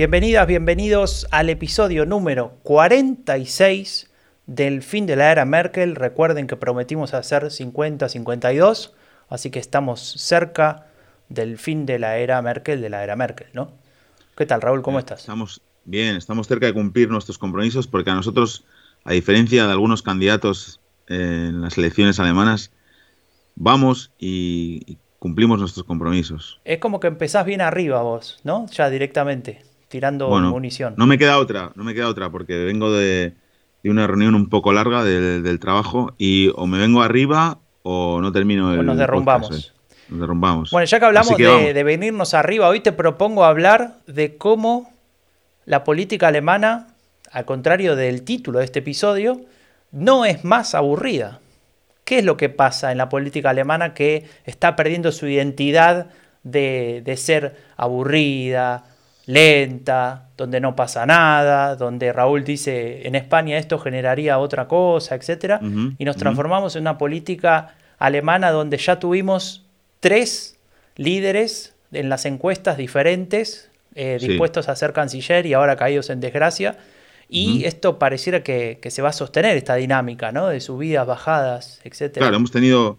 Bienvenidas, bienvenidos al episodio número 46 del fin de la era Merkel. Recuerden que prometimos hacer 50, 52, así que estamos cerca del fin de la era Merkel, de la era Merkel, ¿no? ¿Qué tal, Raúl? ¿Cómo estás? Estamos bien, estamos cerca de cumplir nuestros compromisos porque a nosotros, a diferencia de algunos candidatos en las elecciones alemanas, vamos y cumplimos nuestros compromisos. Es como que empezás bien arriba vos, ¿no? Ya directamente tirando munición. No me queda otra, no me queda otra, porque vengo de, una reunión un poco larga del, trabajo y o me vengo arriba o no termino el. nos derrumbamos. Nos derrumbamos. Bueno, ya que hablamos de, de, venirnos arriba, hoy te propongo hablar de cómo la política alemana, al contrario del título de este episodio, no es más aburrida. ¿Qué es lo que pasa en la política alemana que está perdiendo su identidad de, de ser aburrida, lenta, donde no pasa nada, donde Raúl dice en España esto generaría otra cosa, etc. y nos transformamos en una política alemana donde ya tuvimos tres líderes en las encuestas diferentes eh, dispuestos a ser canciller y ahora caídos en desgracia. Y esto pareciera que, que, se va a sostener, esta dinámica, ¿no? De subidas, bajadas, etc. Claro, hemos tenido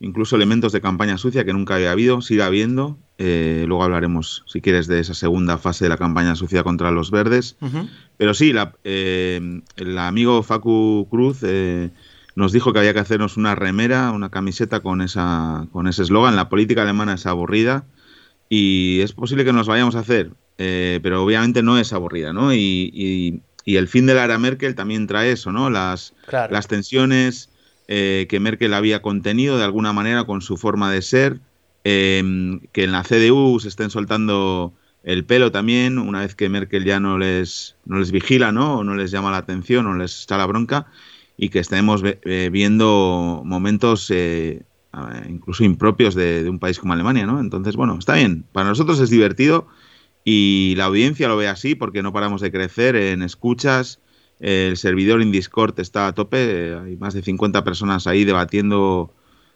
incluso elementos de campaña sucia que nunca había habido, sigue habiendo. Eh, luego hablaremos, si quieres, de esa segunda fase de la campaña sucia contra los verdes. Pero sí, eh, el amigo Facu Cruz eh, nos dijo que había que hacernos una remera, una camiseta con, esa, con ese eslogan. La política alemana es aburrida y es posible que nos vayamos a hacer, pero obviamente no es aburrida, ¿no? Y, el fin de la era Merkel también trae eso, ¿no? Las, las tensiones eh, que Merkel había contenido de alguna manera con su forma de ser, em, que en la CDU se estén soltando el pelo también, una vez que Merkel ya no les, no les vigila, ¿no? O no les llama la atención, o les echa la bronca, y que estemos eh, viendo momentos eh, incluso impropios de, de, un país como Alemania, ¿no? Entonces, bueno, está bien. Para nosotros es divertido y la audiencia lo ve así porque no paramos de crecer en escuchas, el servidor en Discord está a tope, hay más de 50 personas ahí debatiendo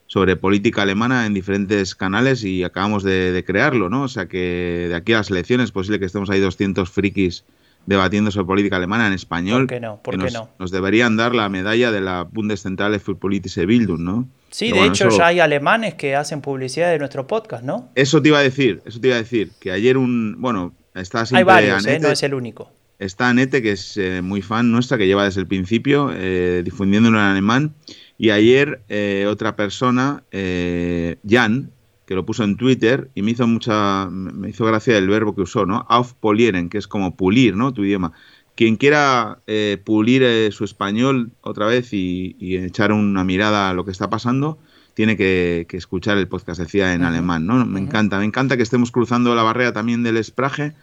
sobre política alemana en diferentes canales y acabamos de, crearlo, ¿no? O sea que de aquí a las elecciones es posible que estemos ahí 200 frikis debatiendo sobre política alemana en español. ¿Por qué no? ¿Por qué nos, no? Nos deberían dar la medalla de la Bundeszentrale für politische Bildung, ¿no? Sí, de hecho ya hay alemanes que hacen publicidad de nuestro podcast, ¿no? Eso te iba a decir, eso te iba a decir, que ayer un, bueno, está siempre Hay varios, ¿eh? no es el único. Está Anete, que es eh, muy fan nuestra, que lleva desde el principio eh, difundiéndolo en alemán. Y ayer eh, otra persona, Jan, que lo puso en Twitter y me hizo mucha, me hizo gracia el verbo que usó, ¿no? Aufpolieren, que es como pulir, ¿no? Tu idioma. Quien quiera pulir su español otra vez y, echar una mirada a lo que está pasando, tiene que, escuchar el podcast, decía en alemán, ¿no? Me encanta, me encanta que estemos cruzando la barrera también del espraje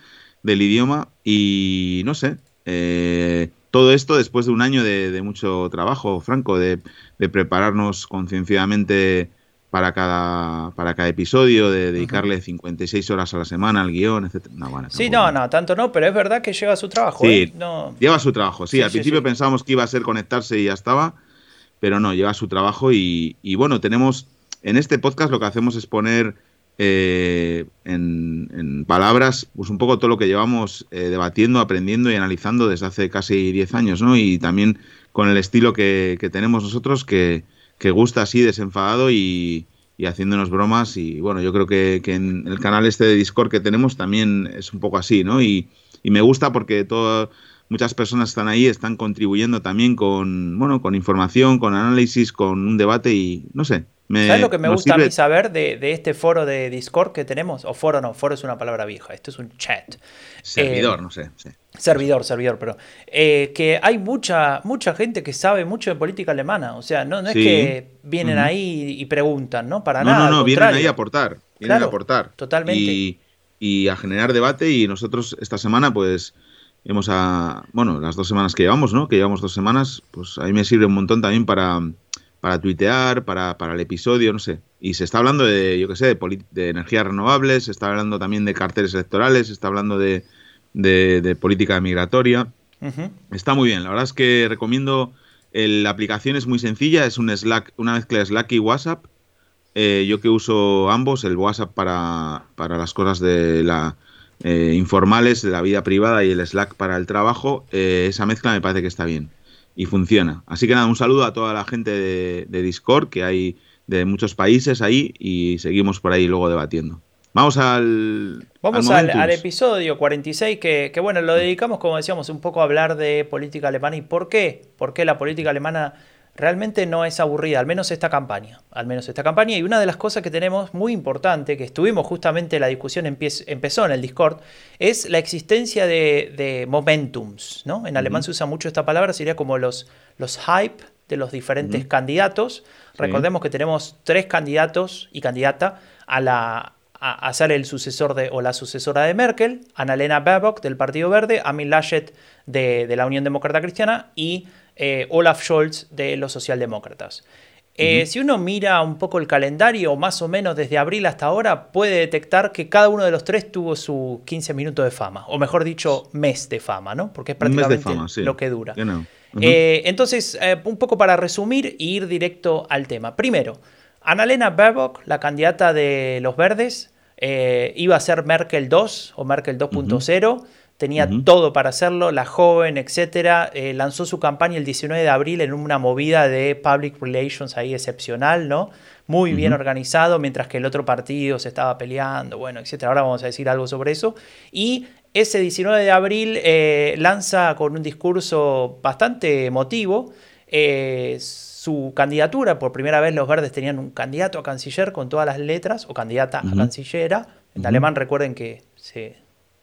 del idioma y no sé, eh, todo esto después de un año de, mucho trabajo, Franco, de, prepararnos concienciadamente para cada, para cada episodio, de dedicarle 56 horas a la semana al guion, etc. sí, no, no, tanto no, pero es verdad que lleva su trabajo. Sí, ¿eh? no... lleva su trabajo, sí. al principio pensábamos que iba a ser conectarse y ya estaba, pero no, lleva su trabajo y, y bueno, tenemos, en este podcast lo que hacemos es poner eh, en, palabras, pues un poco todo lo que llevamos eh, debatiendo, aprendiendo y analizando desde hace casi 10 años, ¿no? Y también con el estilo que, tenemos nosotros, que, gusta así, desenfadado y, haciéndonos bromas. Y bueno, yo creo que, en el canal este de Discord que tenemos también es un poco así, ¿no? Y, me gusta porque todo, muchas personas están ahí, están contribuyendo también con, bueno, con información, con análisis, con un debate y no sé. ¿Sabes lo que me gusta a mí saber de, este foro de Discord que tenemos? O foro no, foro es una palabra vieja, esto es un chat. Servidor, eh, no sé. Servidor, servidor, pero eh, que hay mucha, mucha gente que sabe mucho de política alemana. O sea, no, no es que vienen ahí y preguntan, ¿no? Para nada. No, no, vienen ahí a aportar. Vienen a aportar. Totalmente. Y, y, a generar debate. Y nosotros esta semana, pues, hemos a. Bueno, las dos semanas que llevamos, ¿no? Que llevamos dos semanas, pues ahí me sirve un montón también para para tuitear, para, para, el episodio, no sé. Y se está hablando de, yo qué sé, de, energías renovables, se está hablando también de carteles electorales, se está hablando de, de, política migratoria. Está muy bien, la verdad es que recomiendo, la aplicación es muy sencilla, es un Slack, una mezcla de Slack y WhatsApp. Eh, yo que uso ambos, el WhatsApp para, para las cosas de la, eh, informales, de la vida privada y el Slack para el trabajo, eh, esa mezcla me parece que está bien y funciona. Así que nada, un saludo a toda la gente de, Discord, que hay de muchos países ahí y seguimos por ahí luego debatiendo. Vamos al. Vamos al, episodio 46, que, que, bueno, lo dedicamos, como decíamos, un poco a hablar de política alemana y por qué. ¿Por qué la política alemana realmente no es aburrida, al menos esta campaña, al menos esta campaña. Y una de las cosas que tenemos muy importante, que estuvimos justamente, la discusión empezó en el Discord, es la existencia de, momentums. ¿no? En alemán se usa mucho esta palabra, sería como los, los hype de los diferentes candidatos. Recordemos que tenemos tres candidatos y candidata a la a, ser el sucesor de, o la sucesora de Merkel, Annalena Baerbock del Partido Verde, Amin Laschet de, de la Unión Demócrata Cristiana y eh, Olaf Scholz de los socialdemócratas. Eh, si uno mira un poco el calendario, más o menos desde abril hasta ahora, puede detectar que cada uno de los tres tuvo su 15 minutos de fama, o mejor dicho, mes de fama, ¿no? Porque es prácticamente lo que dura. Eh, entonces, un poco para resumir e ir directo al tema. Primero, Annalena Baerbock, la candidata de los verdes, iba a ser Merkel 2 o Merkel 2.0 tenía todo para hacerlo, la joven, etcétera, eh, lanzó su campaña el 19 de abril en una movida de public relations ahí excepcional, ¿no? Muy bien organizado, mientras que el otro partido se estaba peleando, bueno, etcétera. Ahora vamos a decir algo sobre eso. Y ese 19 de abril eh, lanza con un discurso bastante emotivo eh, su candidatura. Por primera vez los verdes tenían un candidato a canciller con todas las letras, o candidata a cancillera. En alemán recuerden que se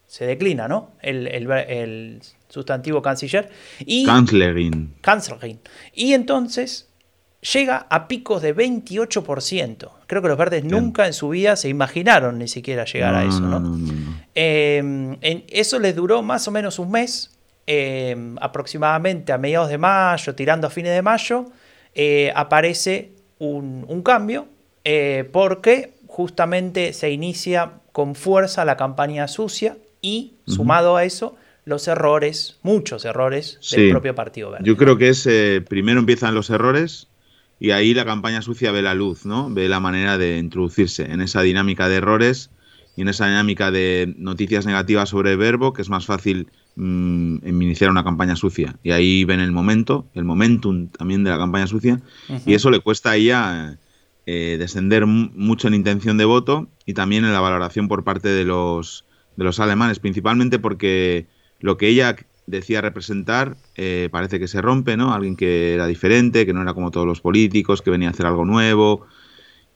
se declina, ¿no? El, sustantivo canciller. Y, Kanzlerin. Kanzlerin. Y entonces llega a picos de 28%. Creo que los verdes nunca en su vida se imaginaron ni siquiera llegar a eso, ¿no? Em, eso les duró más o menos un mes, em, aproximadamente a mediados de mayo, tirando a fines de mayo, eh, aparece un, un cambio, eh, porque justamente se inicia con fuerza la campaña sucia y sumado a eso los errores, muchos errores del propio Partido Verde. Yo creo que es eh, primero empiezan los errores y ahí la campaña sucia ve la luz, ¿no? Ve la manera de introducirse en esa dinámica de errores y en esa dinámica de noticias negativas sobre el verbo, que es más fácil mm, iniciar una campaña sucia. Y ahí ven el momento, el momentum también de la campaña sucia, y eso le cuesta a ella eh, descender mucho en intención de voto y también en la valoración por parte de los de los alemanes, principalmente porque lo que ella decía representar eh, parece que se rompe, ¿no? Alguien que era diferente, que no era como todos los políticos, que venía a hacer algo nuevo.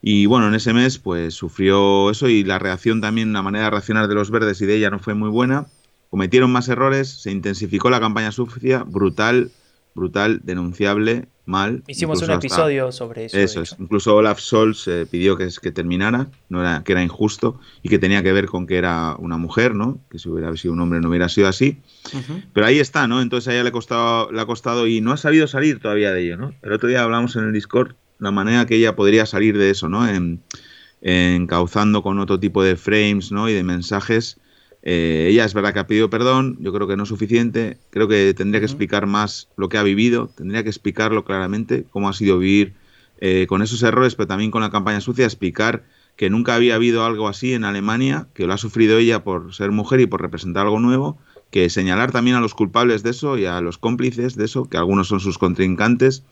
Y bueno, en ese mes pues sufrió eso y la reacción también, la manera de reaccionar de los verdes y de ella no fue muy buena. Cometieron más errores, se intensificó la campaña sucia, brutal, brutal, denunciable, mal. Hicimos un episodio sobre eso. Eso es. Incluso Olaf Scholz eh, pidió que, que terminara, no era, que era injusto y que tenía que ver con que era una mujer, ¿no? Que si hubiera sido un hombre no hubiera sido así. Pero ahí está, ¿no? Entonces a ella le, costado, le ha costado y no ha sabido salir todavía de ello, ¿no? El otro día hablamos en el Discord la manera que ella podría salir de eso, ¿no? En, encauzando con otro tipo de frames, ¿no? Y de mensajes eh, ella es verdad que ha pedido perdón, yo creo que no es suficiente, creo que tendría que explicar más lo que ha vivido, tendría que explicarlo claramente, cómo ha sido vivir eh, con esos errores, pero también con la campaña sucia, explicar que nunca había habido algo así en Alemania, que lo ha sufrido ella por ser mujer y por representar algo nuevo, que señalar también a los culpables de eso y a los cómplices de eso, que algunos son sus contrincantes,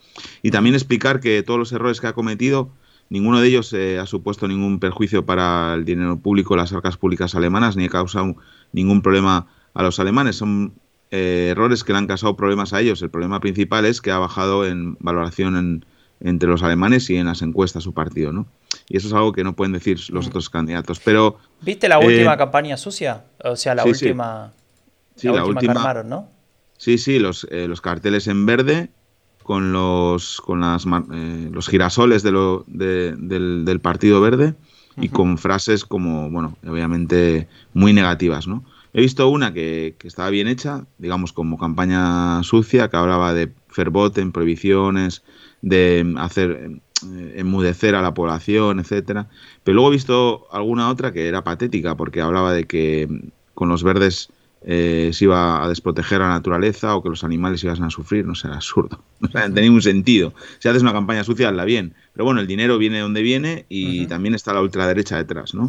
y también explicar que todos los errores que ha cometido Ninguno de ellos eh, ha supuesto ningún perjuicio para el dinero público, las arcas públicas alemanas, ni ha causado ningún problema a los alemanes. Son eh, errores que le han causado problemas a ellos. El problema principal es que ha bajado en valoración entre los alemanes y en las encuestas su partido, ¿no? Y eso es algo que no pueden decir los mm. otros candidatos. Pero ¿Viste la última eh, campaña sucia? O sea, la última, sí. la, última, que armaron, ¿no? Sí, sí, los, eh, los carteles en verde con los con las los girasoles de lo, del, Partido Verde y con frases como, bueno, obviamente muy negativas, ¿no? He visto una que, estaba bien hecha, digamos como campaña sucia, que hablaba de en prohibiciones, de hacer eh, enmudecer a la población, etcétera. Pero luego he visto alguna otra que era patética, porque hablaba de que con los verdes eh, se iba a desproteger a la naturaleza o que los animales iban a sufrir, no sé, era absurdo. No tenía ningún sentido. Si haces una campaña sucia, hazla bien. Pero bueno, el dinero viene de donde viene y también está la ultraderecha detrás, ¿no?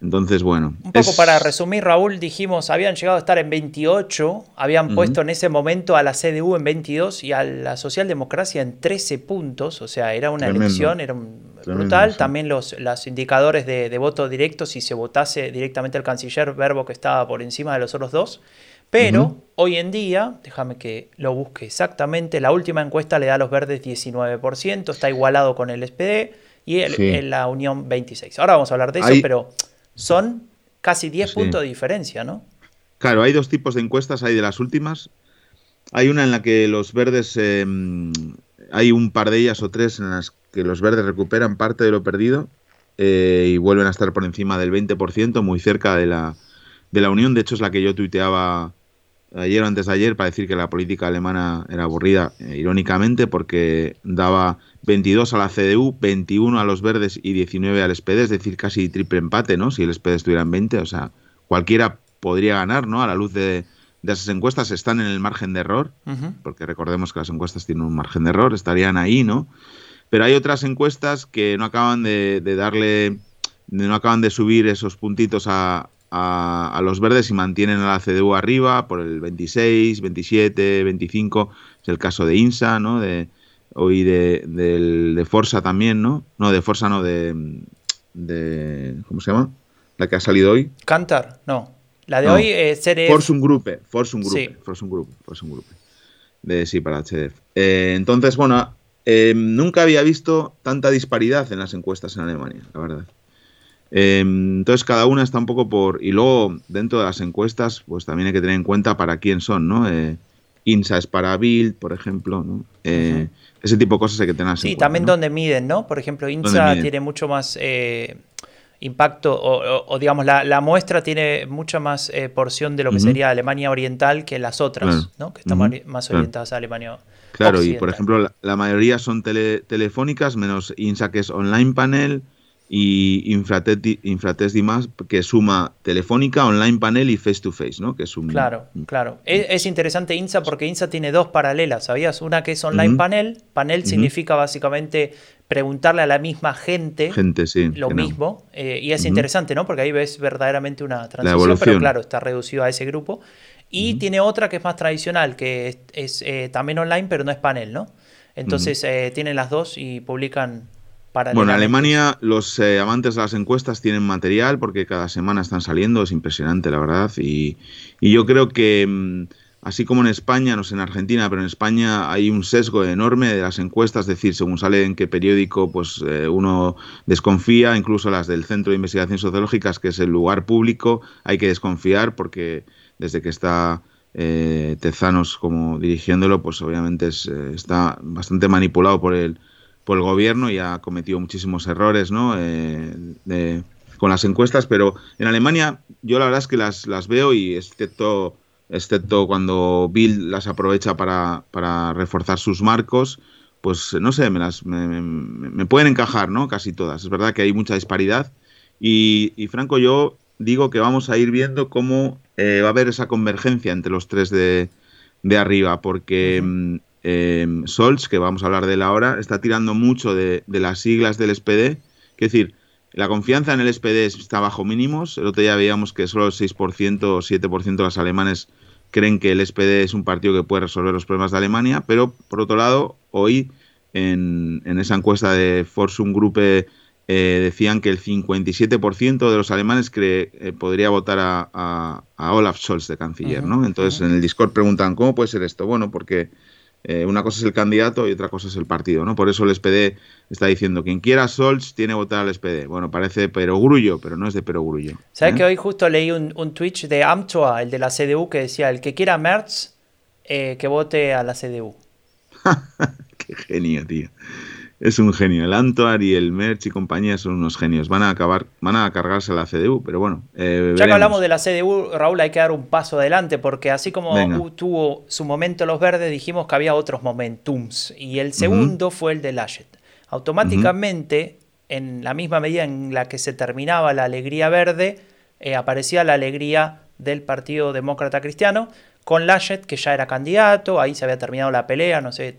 Entonces, bueno. Un poco para resumir, Raúl, dijimos, habían llegado a estar en 28, habían puesto en ese momento a la CDU en 22 y a la socialdemocracia en 13 puntos, o sea, era una elección, era brutal. También los, los indicadores de, voto directo, si se votase directamente al canciller, verbo que estaba por encima de los otros dos. Pero hoy en día, déjame que lo busque exactamente, la última encuesta le da a los verdes 19%, está igualado con el SPD y el, la Unión 26. Ahora vamos a hablar de eso, pero son casi 10 puntos de diferencia, ¿no? Claro, hay dos tipos de encuestas, hay de las últimas. Hay una en la que los verdes, em, hay un par de ellas o tres en las que los verdes recuperan parte de lo perdido eh, y vuelven a estar por encima del 20%, muy cerca de la, de la Unión. De hecho, es la que yo tuiteaba ayer o antes de ayer para decir que la política alemana era aburrida, eh, irónicamente, porque daba 22 a la CDU, 21 a los verdes y 19 al SPD, es decir, casi triple empate, ¿no? Si el SPD estuviera en 20, o sea, cualquiera podría ganar, ¿no? A la luz de, esas encuestas están en el margen de error, porque recordemos que las encuestas tienen un margen de error, estarían ahí, ¿no? Pero hay otras encuestas que no acaban de, darle, no acaban de subir esos puntitos a, a, los verdes y mantienen a la CDU arriba por el 26, 27, 25, es el caso de INSA, ¿no? De, hoy de, de, Forza también, ¿no? No, de Forza no, de, de... ¿Cómo se llama? La que ha salido hoy. Cantar, no. La de hoy es CDF. Force un Gruppe, Force un Gruppe, Gruppe. De, sí, para HDF. Eh, entonces, bueno, eh, nunca había visto tanta disparidad en las encuestas en Alemania, la verdad. Eh, entonces cada una está un poco por... Y luego dentro de las encuestas, pues también hay que tener en cuenta para quién son, ¿no? INSA es para Bild, por ejemplo, ¿no? Ese tipo de cosas hay que tener Sí, también donde miden, ¿no? Por ejemplo, INSA tiene mucho más eh, impacto, o, digamos, la, muestra tiene mucha más eh, porción de lo que sería Alemania Oriental que las otras, ¿no? Que están más orientadas a Alemania Claro, y por ejemplo, la, mayoría son telefónicas, menos INSA que es online panel, y Infratest, y más que suma Telefónica, Online Panel y Face to Face, ¿no? Que es un... Claro, claro. Es, interesante INSA porque INSA tiene dos paralelas, ¿sabías? Una que es Online Panel. Panel significa básicamente preguntarle a la misma gente, gente sí, lo mismo. Eh, y es interesante, ¿no? Porque ahí ves verdaderamente una transición, pero claro, está reducido a ese grupo. Y tiene otra que es más tradicional, que es, eh, también online, pero no es panel, ¿no? Entonces eh, tienen las dos y publican bueno, en Alemania los eh, amantes de las encuestas tienen material porque cada semana están saliendo, es impresionante la verdad. Y, yo creo que mm, así como en España, no sé en Argentina, pero en España hay un sesgo enorme de las encuestas, es decir, según sale en qué periódico, pues eh, uno desconfía, incluso las del Centro de Investigaciones Sociológicas, que es el lugar público, hay que desconfiar porque desde que está eh, Tezanos como dirigiéndolo, pues obviamente está bastante manipulado por el por el gobierno y ha cometido muchísimos errores ¿no? Eh, con las encuestas, pero en Alemania yo la verdad es que las, las veo y excepto, excepto cuando Bill las aprovecha para, para reforzar sus marcos, pues no sé, me, las, me, pueden encajar, ¿no? Casi todas. Es verdad que hay mucha disparidad y, Franco, yo digo que vamos a ir viendo cómo eh, va a haber esa convergencia entre los tres de, de arriba, porque eh, Solz, que vamos a hablar de él ahora, está tirando mucho de, las siglas del SPD. Es decir, la confianza en el SPD está bajo mínimos. El otro día veíamos que solo el 6% o 7% de los alemanes creen que el SPD es un partido que puede resolver los problemas de Alemania, pero por otro lado, hoy en, esa encuesta de Forsum Gruppe eh, decían que el 57% de los alemanes cree, podría votar a, Olaf Scholz de canciller, ¿no? Entonces en el Discord preguntan, ¿cómo puede ser esto? Bueno, porque eh, una cosa es el candidato y otra cosa es el partido, ¿no? Por eso el SPD está diciendo, quien quiera Scholz tiene que votar al SPD. Bueno, parece perogrullo, pero no es de perogrullo. ¿Sabes ¿eh? que hoy justo leí un, un Twitch de Amtua, el de la CDU, que decía, el que quiera Merz, eh, que vote a la CDU. Qué genio, tío es un genio. El Antoar y el Merch y compañía son unos genios. Van a acabar, van a cargarse la CDU, pero bueno. Eh, ya que hablamos de la CDU, Raúl, hay que dar un paso adelante, porque así como tuvo su momento los verdes, dijimos que había otros momentums. Y el segundo fue el de Laschet. Automáticamente, en la misma medida en la que se terminaba la alegría verde, eh, aparecía la alegría del Partido Demócrata Cristiano, con Laschet, que ya era candidato, ahí se había terminado la pelea, no sé,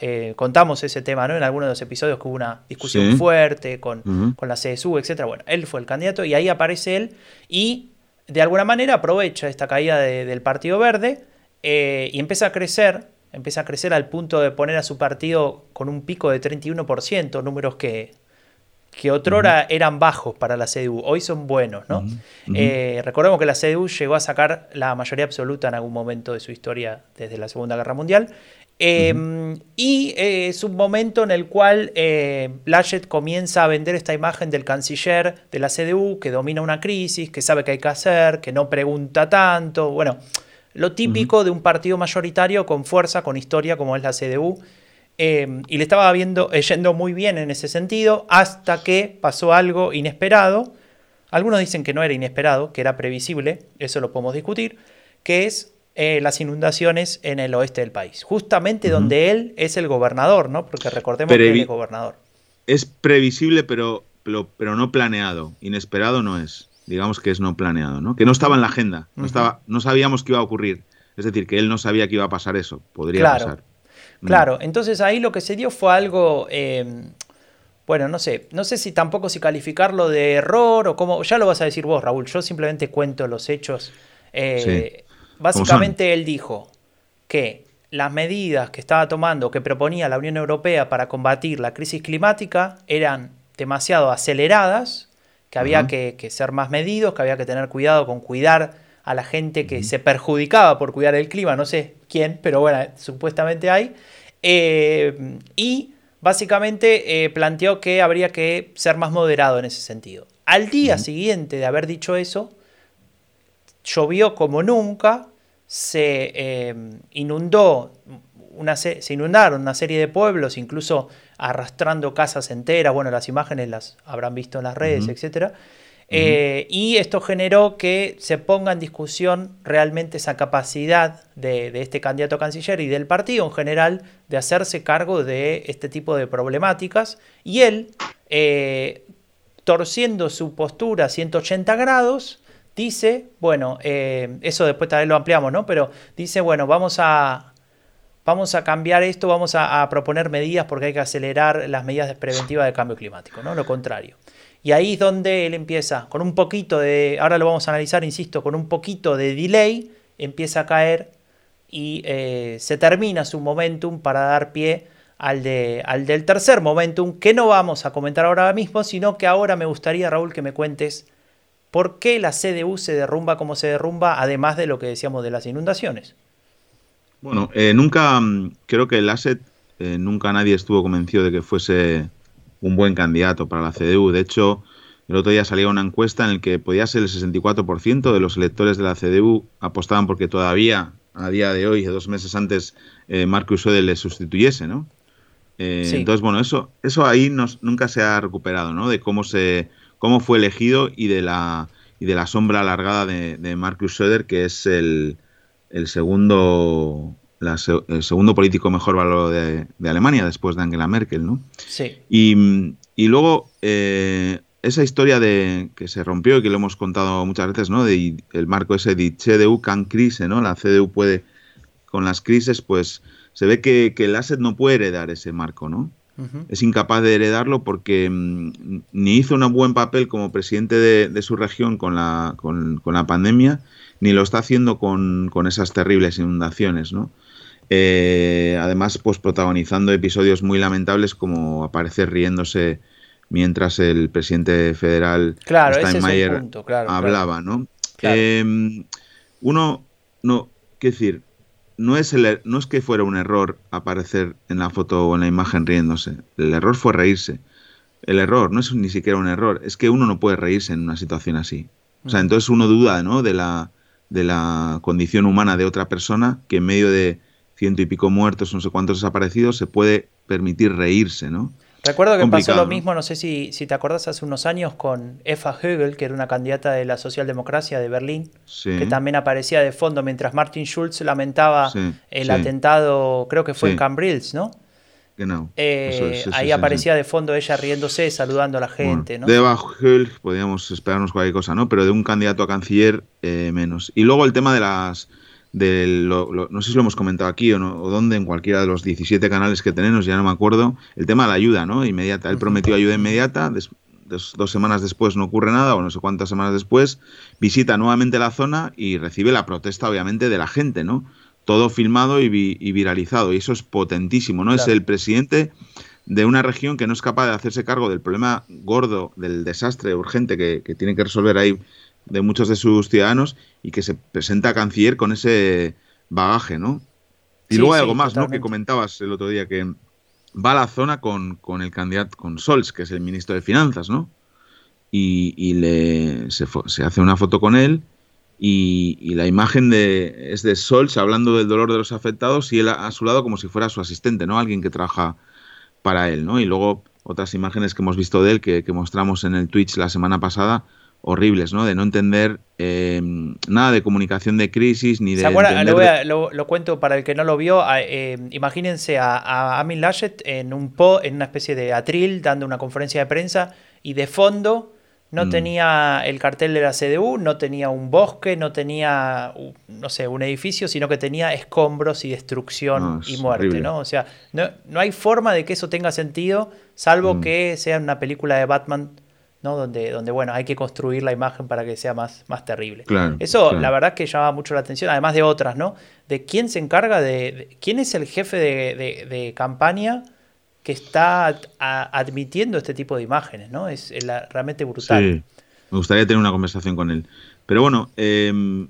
eh, contamos ese tema ¿no? en algunos de los episodios que hubo una discusión fuerte con, la CSU, etc. Bueno, él fue el candidato y ahí aparece él y de alguna manera aprovecha esta caída del Partido Verde eh, y empieza a crecer, empieza a crecer al punto de poner a su partido con un pico de 31%, números que, que otrora eran bajos para la CDU, hoy son buenos, ¿no? Eh, recordemos que la CDU llegó a sacar la mayoría absoluta en algún momento de su historia desde la Segunda Guerra Mundial Em, y eh, es un momento en el cual eh, comienza a vender esta imagen del canciller de la CDU que domina una crisis, que sabe qué hay que hacer, que no pregunta tanto. Bueno, lo típico de un partido mayoritario con fuerza, con historia como es la CDU. Em, y le estaba viendo, eh, yendo muy bien en ese sentido hasta que pasó algo inesperado. Algunos dicen que no era inesperado, que era previsible, eso lo podemos discutir, que es eh, las inundaciones en el oeste del país, justamente donde él es el gobernador, ¿no? Porque recordemos que él es gobernador. Es previsible, pero, pero, no planeado. Inesperado no es. Digamos que es no planeado, ¿no? Que no estaba en la agenda, no, estaba, no sabíamos qué iba a ocurrir. Es decir, que él no sabía que iba a pasar eso. Podría pasar. Mm. Claro, entonces ahí lo que se dio fue algo. Eh, bueno, no sé, no sé si tampoco si calificarlo de error o cómo, ya lo vas a decir vos, Raúl, yo simplemente cuento los hechos. Eh, Básicamente él dijo que las medidas que estaba tomando, que proponía la Unión Europea para combatir la crisis climática eran demasiado aceleradas, que había que, ser más medidos, que había que tener cuidado con cuidar a la gente que se perjudicaba por cuidar el clima, no sé quién, pero bueno, supuestamente hay. Eh, y básicamente eh, planteó que habría que ser más moderado en ese sentido. Al día siguiente de haber dicho eso, llovió como nunca, se eh, inundó una se inundaron una serie de pueblos, incluso arrastrando casas enteras, bueno, las imágenes las habrán visto en las redes, etc. Eh, y esto generó que se ponga en discusión realmente esa capacidad de, este candidato a canciller y del partido en general de hacerse cargo de este tipo de problemáticas. Y él, eh, torciendo su postura a 180 grados, dice, bueno, eh, eso después también lo ampliamos, ¿no? Pero dice, bueno, vamos a, vamos a cambiar esto, vamos a, proponer medidas porque hay que acelerar las medidas preventivas de cambio climático, ¿no? Lo contrario. Y ahí es donde él empieza, con un poquito de, ahora lo vamos a analizar, insisto, con un poquito de delay, empieza a caer y eh, se termina su momentum para dar pie al, de, al del tercer momentum, que no vamos a comentar ahora mismo, sino que ahora me gustaría, Raúl, que me cuentes ¿Por qué la CDU se derrumba como se derrumba, además de lo que decíamos de las inundaciones? Bueno, eh, nunca, mm, creo que el ASET, eh, nunca nadie estuvo convencido de que fuese un buen candidato para la CDU. De hecho, el otro día salía una encuesta en la que podía ser el 64% de los electores de la CDU apostaban porque todavía, a día de hoy, dos meses antes, eh, Marcus Söder le sustituyese, ¿no? Entonces, bueno, eso, eso ahí nunca se ha recuperado, ¿no? De cómo se cómo fue elegido y de la, y de la sombra alargada de, Marcus Söder, que es el, segundo el segundo político mejor valor de, Alemania después de Angela Merkel, ¿no? Sí. Y, luego eh, esa historia de que se rompió y que lo hemos contado muchas veces, ¿no? De el marco ese de CDU can crise, ¿no? La CDU puede con las crisis, pues se ve que, que el asset no puede heredar ese marco, ¿no? es incapaz de heredarlo porque mm, ni hizo un buen papel como presidente de, su región con la, con, la, pandemia, ni lo está haciendo con, esas terribles inundaciones, ¿no? Eh, además, pues protagonizando episodios muy lamentables como aparecer riéndose mientras el presidente federal claro, Steinmeier hablaba, ¿no? Em, uno, no, qué decir, no es, el, no es que fuera un error aparecer en la foto o en la imagen riéndose, el error fue reírse. El error no es ni siquiera un error, es que uno no puede reírse en una situación así. O sea, entonces uno duda, ¿no? De la, de la condición humana de otra persona que en medio de ciento y pico muertos, no sé cuántos desaparecidos, se puede permitir reírse, ¿no? Recuerdo que pasó lo mismo, no sé si, si te acordás, hace unos años con Eva Högel, que era una candidata de la socialdemocracia de Berlín, que también aparecía de fondo mientras Martin Schulz lamentaba el atentado, creo que fue en Cambrils, ¿no? Eh, ahí aparecía de fondo ella riéndose, saludando a la gente. ¿no? De Eva Högel podíamos esperarnos cualquier cosa, ¿no? Pero de un candidato a canciller, eh, menos. Y luego el tema de las no sé si lo hemos comentado aquí o, no, o dónde, en cualquiera de los 17 canales que tenemos, ya no me acuerdo, el tema de la ayuda, ¿no? Inmediata. Él prometió ayuda inmediata, dos semanas después no ocurre nada, o no sé cuántas semanas después, visita nuevamente la zona y recibe la protesta, obviamente, de la gente, ¿no? Todo filmado y, viralizado, y eso es potentísimo, ¿no? Es el presidente de una región que no es capaz de hacerse cargo del problema gordo, del desastre urgente que, que tiene que resolver ahí de muchos de sus ciudadanos y que se presenta a canciller con ese bagaje, ¿no? Y luego hay algo más, ¿no? Que comentabas el otro día, que va a la zona con, con el candidato, con Sols, que es el ministro de Finanzas, ¿no? Y, y le, se, se, hace una foto con él y, y, la imagen de, es de Sols hablando del dolor de los afectados y él a, a, su lado como si fuera su asistente, ¿no? Alguien que trabaja para él, ¿no? Y luego otras imágenes que hemos visto de él, que, que mostramos en el Twitch la semana pasada, horribles, ¿no? De no entender eh, nada de comunicación de crisis ni de. ¿Se lo, lo, cuento para el que no lo vio. Eh, imagínense a, Amin Laschet en un po, en una especie de atril, dando una conferencia de prensa y de fondo no mm. tenía el cartel de la CDU, no tenía un bosque, no tenía, no sé, un edificio, sino que tenía escombros y destrucción y muerte, ¿no? O sea, no, no, hay forma de que eso tenga sentido, salvo mm. que sea una película de Batman ¿no? Donde, donde, bueno, hay que construir la imagen para que sea más, más terrible. Eso, la verdad, que llama mucho la atención, además de otras, ¿no? De quién se encarga de. quién es el jefe de, campaña que está admitiendo este tipo de imágenes, ¿no? Es, realmente brutal. Sí, me gustaría tener una conversación con él. Pero bueno, em,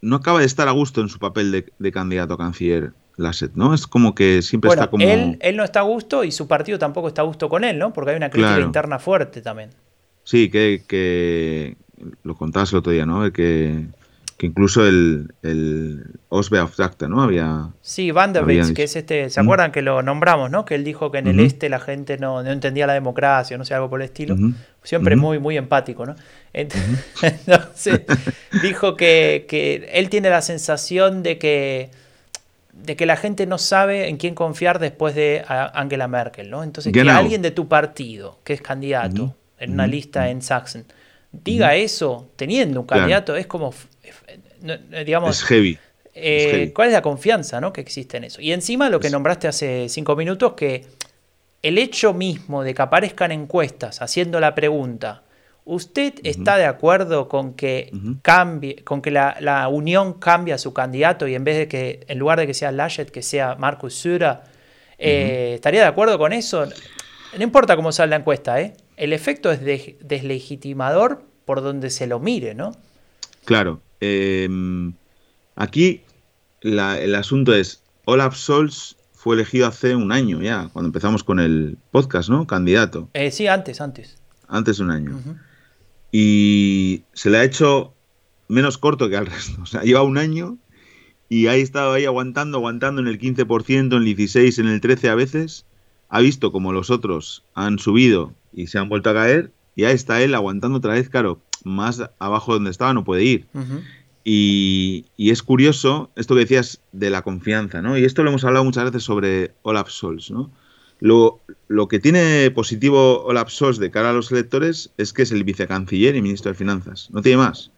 no acaba de estar a gusto en su papel de, candidato a canciller. Lasset, ¿no? Es como que siempre está como. Él, él no está a gusto y su partido tampoco está a gusto con él, ¿no? Porque hay una crítica interna fuerte también. Sí, que, que lo contabas el otro día, ¿no? Que, que incluso el, el Osbeauftragte, ¿no? Había. Sí, Vanderbilt, que es este. ¿Se acuerdan que lo nombramos, no? Que él dijo que en el este la gente no, no, entendía la democracia, no sé, algo por el estilo. Siempre muy, muy empático, ¿no? Entonces, dijo que, que él tiene la sensación de que de que la gente no sabe en quién confiar después de Angela Merkel, ¿no? Entonces, que alguien de tu partido, que es candidato, en una lista en Sachsen, diga eso teniendo un candidato, es como, digamos... Es heavy. Eh, ¿Cuál es la confianza ¿no? que existe en eso? Y encima lo que nombraste hace cinco minutos, que el hecho mismo de que aparezcan encuestas haciendo la pregunta, ¿usted está de acuerdo con que cambie, con que la, unión cambie a su candidato y en vez de que, en lugar de que sea Laschet, que sea Marcus Söder, eh, ¿estaría de acuerdo con eso? No importa cómo sale la encuesta, ¿eh? El efecto es deslegitimador por donde se lo mire, ¿no? Claro. Em, aquí el asunto es, Olaf Scholz fue elegido hace un año ya, cuando empezamos con el podcast, ¿no? Candidato. Eh, sí, antes, antes. Antes de un año. Y se le ha hecho menos corto que al resto. O sea, lleva un año y ahí estado ahí aguantando, aguantando en el 15%, en el 16%, en el 13% a veces. Ha visto como los otros han subido y se han vuelto a caer. Y ahí está él aguantando otra vez, claro, más abajo donde estaba no puede ir. y, es curioso esto que decías de la confianza, ¿no? Y esto lo hemos hablado muchas veces sobre Olaf Scholz, ¿no? Lo, lo que tiene positivo Olaf Scholz de cara a los electores es que es el vicecanciller y ministro de Finanzas, no tiene más.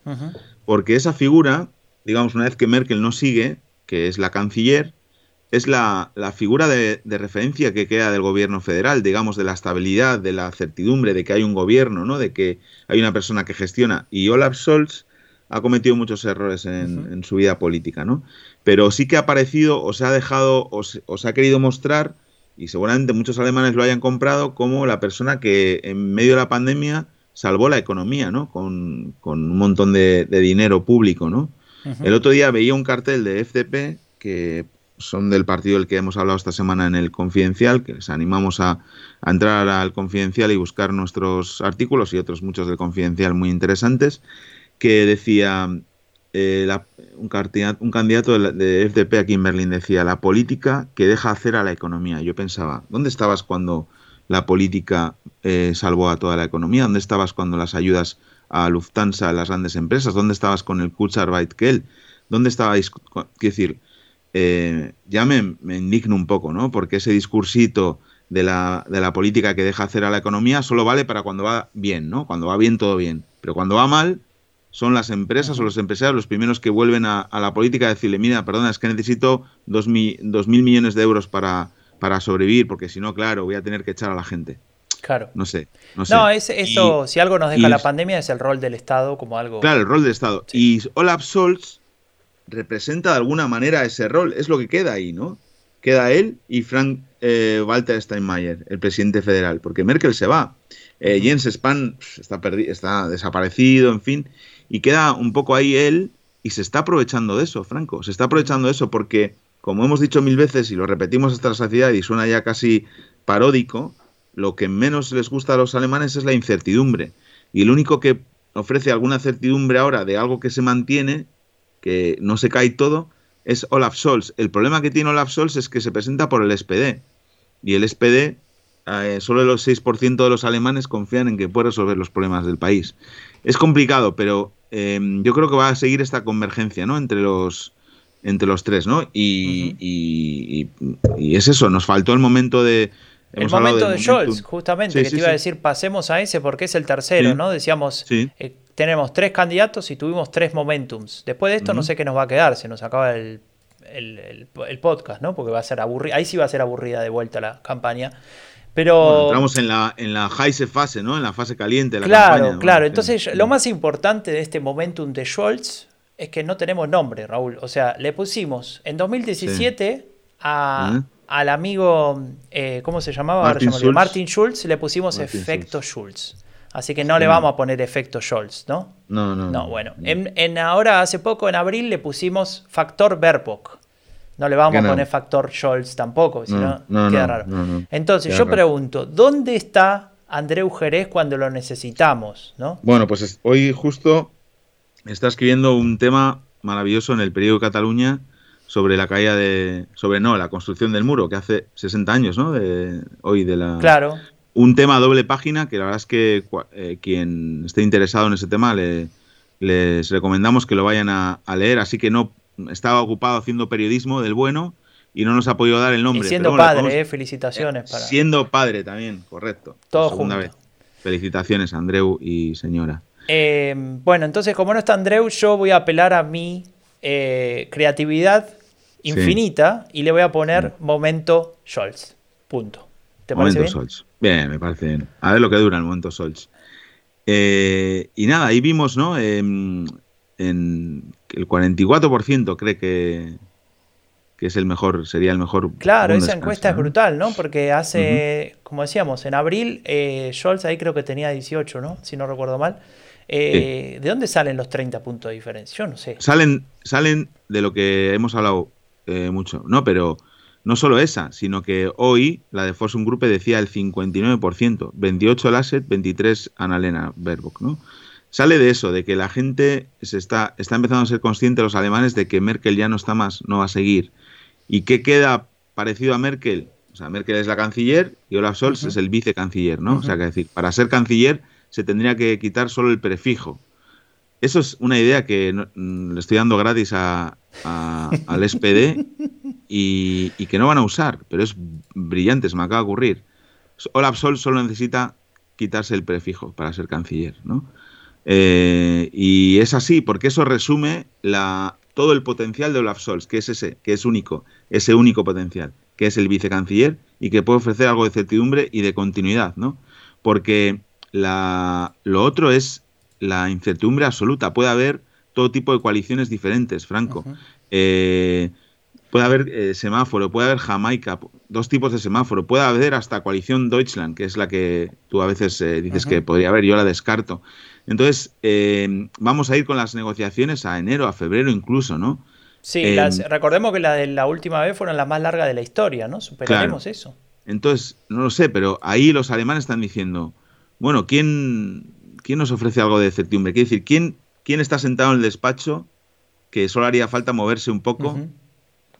Porque esa figura, digamos, una vez que Merkel no sigue, que es la canciller, es la, figura de, referencia que queda del gobierno federal, digamos, de la estabilidad, de la certidumbre de que hay un gobierno, ¿no? de que hay una persona que gestiona. Y Olaf Scholz ha cometido muchos errores en, su vida política, ¿no? Pero sí que ha aparecido o se ha dejado o se, ha querido mostrar y seguramente muchos alemanes lo hayan comprado como la persona que en medio de la pandemia salvó la economía, ¿no? Con, un montón de, dinero público, ¿no? El otro día veía un cartel de FDP que son del partido del que hemos hablado esta semana en el Confidencial, que les animamos a, entrar al Confidencial y buscar nuestros artículos y otros muchos del Confidencial muy interesantes, que decía, eh, un, candidato de, FDP aquí en Berlín decía, la política que deja hacer a la economía. Yo pensaba, ¿dónde estabas cuando la política eh, salvó a toda la economía? ¿Dónde estabas cuando las ayudas a Lufthansa, a las grandes empresas? ¿Dónde estabas con el Kurzarbeit ¿Dónde estabais? Quiero decir, eh, ya me, indigno un poco, ¿no? Porque ese discursito de la, de la, política que deja hacer a la economía solo vale para cuando va bien, ¿no? Cuando va bien, todo bien. Pero cuando va mal, son las empresas o los empresarios los primeros que vuelven a, la política a decirle, mira, perdona, es que necesito dos, mil millones de euros para, para sobrevivir, porque si no, claro, voy a tener que echar a la gente. Claro. No sé. No, no es, eso, si algo nos deja la pandemia, es el rol del Estado como algo. Claro, el rol del Estado. Y Olaf Scholz representa de alguna manera ese rol. Es lo que queda ahí, ¿no? Queda él y Frank eh, Walter Steinmeier, el presidente federal, porque Merkel se va. Eh, Jens Spahn está, está desaparecido, en fin, y queda un poco ahí él y se está aprovechando de eso, Franco. Se está aprovechando de eso porque, como hemos dicho mil veces y lo repetimos hasta la saciedad y suena ya casi paródico, lo que menos les gusta a los alemanes es la incertidumbre. Y el único que ofrece alguna certidumbre ahora de algo que se mantiene que no se cae todo, es Olaf Scholz. El problema que tiene Olaf Scholz es que se presenta por el SPD. Y el SPD, eh, solo el 6% de los alemanes confían en que puede resolver los problemas del país. Es complicado, pero eh, yo creo que va a seguir esta convergencia ¿no? entre, los, entre los tres. ¿no? Y, y, es eso, nos faltó el momento de... El momento de Scholz, justamente, que te iba a decir, pasemos a ese porque es el tercero, ¿no? Decíamos, eh, tenemos tres candidatos y tuvimos tres momentums. Después de esto no sé qué nos va a quedar, se nos acaba el, podcast, ¿no? Porque va a ser aburrida, ahí sí va a ser aburrida de vuelta la campaña. Pero entramos en la, en la high fase, ¿no? En la fase caliente de la claro, campaña. Claro, Entonces, lo más importante de este momentum de Scholz es que no tenemos nombre, Raúl. O sea, le pusimos en 2017 al amigo, eh, ¿cómo se llamaba? Martin Schulz. Martin Schulz, le pusimos efecto Schulz. Así que no le vamos a poner efecto Scholz, ¿no? No, no. No, bueno. En, ahora, hace poco, en abril, le pusimos factor Verpoc. No le vamos a poner factor Scholz tampoco, si no, queda raro. Entonces, yo pregunto, ¿dónde está Andreu Jerez cuando lo necesitamos? ¿no? Bueno, pues hoy justo está escribiendo un tema maravilloso en el periódico Cataluña sobre la caída de. sobre no, la construcción del muro, que hace 60 años, ¿no? De, hoy de la. Claro un tema a doble página que la verdad es que eh, quien esté interesado en ese tema les recomendamos que lo vayan a, leer. Así que no estaba ocupado haciendo periodismo del bueno y no nos ha podido dar el nombre. Y siendo padre, eh, felicitaciones. Para... Siendo padre también, correcto. Todo junto. Vez. Felicitaciones, Andreu y señora. Eh, bueno, entonces como no está Andreu, yo voy a apelar a mi creatividad infinita y le voy a poner momento Scholz. Punto. ¿Te parece momento bien? Bien, me parece bien. A ver lo que dura el momento Solch. Eh, y nada, ahí vimos, ¿no? en el 44% cree que, que es el mejor, sería el mejor. Claro, esa encuesta es brutal, ¿no? Porque hace, como decíamos, en abril, eh, Scholz ahí creo que tenía 18, ¿no? Si no recuerdo mal. Eh, ¿De dónde salen los 30 puntos de diferencia? Yo no sé. Salen, salen de lo que hemos hablado eh, mucho, ¿no? Pero no solo esa, sino que hoy la de Fosun Group decía el 59%, 28 el asset, 23 Annalena Baerbock, ¿no? Sale de eso, de que la gente se está, está empezando a ser consciente, los alemanes, de que Merkel ya no está más, no va a seguir. ¿Y qué queda parecido a Merkel? O sea, Merkel es la canciller y Olaf Scholz es el vicecanciller, ¿no? O sea, que decir, para ser canciller se tendría que quitar solo el prefijo. Eso es una idea que le estoy dando gratis a, al SPD y, que no van a usar, pero es brillante, se me acaba de ocurrir. Olaf Scholz solo necesita quitarse el prefijo para ser canciller, ¿no? Eh, y es así, porque eso resume la, todo el potencial de Olaf Scholz, que es ese, que es único, ese único potencial, que es el vicecanciller y que puede ofrecer algo de certidumbre y de continuidad, ¿no? Porque la, lo otro es la incertidumbre absoluta. Puede haber todo tipo de coaliciones diferentes, Franco puede haber eh, semáforo, puede haber Jamaica, dos tipos de semáforo, puede haber hasta coalición Deutschland, que es la que tú a veces eh, dices que podría haber, yo la descarto. Entonces, eh, vamos a ir con las negociaciones a enero, a febrero incluso, ¿no? Sí, recordemos que las de la última vez fueron las más largas de la historia, ¿no? Superaremos eso. Entonces, no lo sé, pero ahí los alemanes están diciendo, bueno, ¿quién, quién nos ofrece algo de certidumbre? Quiere decir, ¿quién, quién está sentado en el despacho que solo haría falta moverse un poco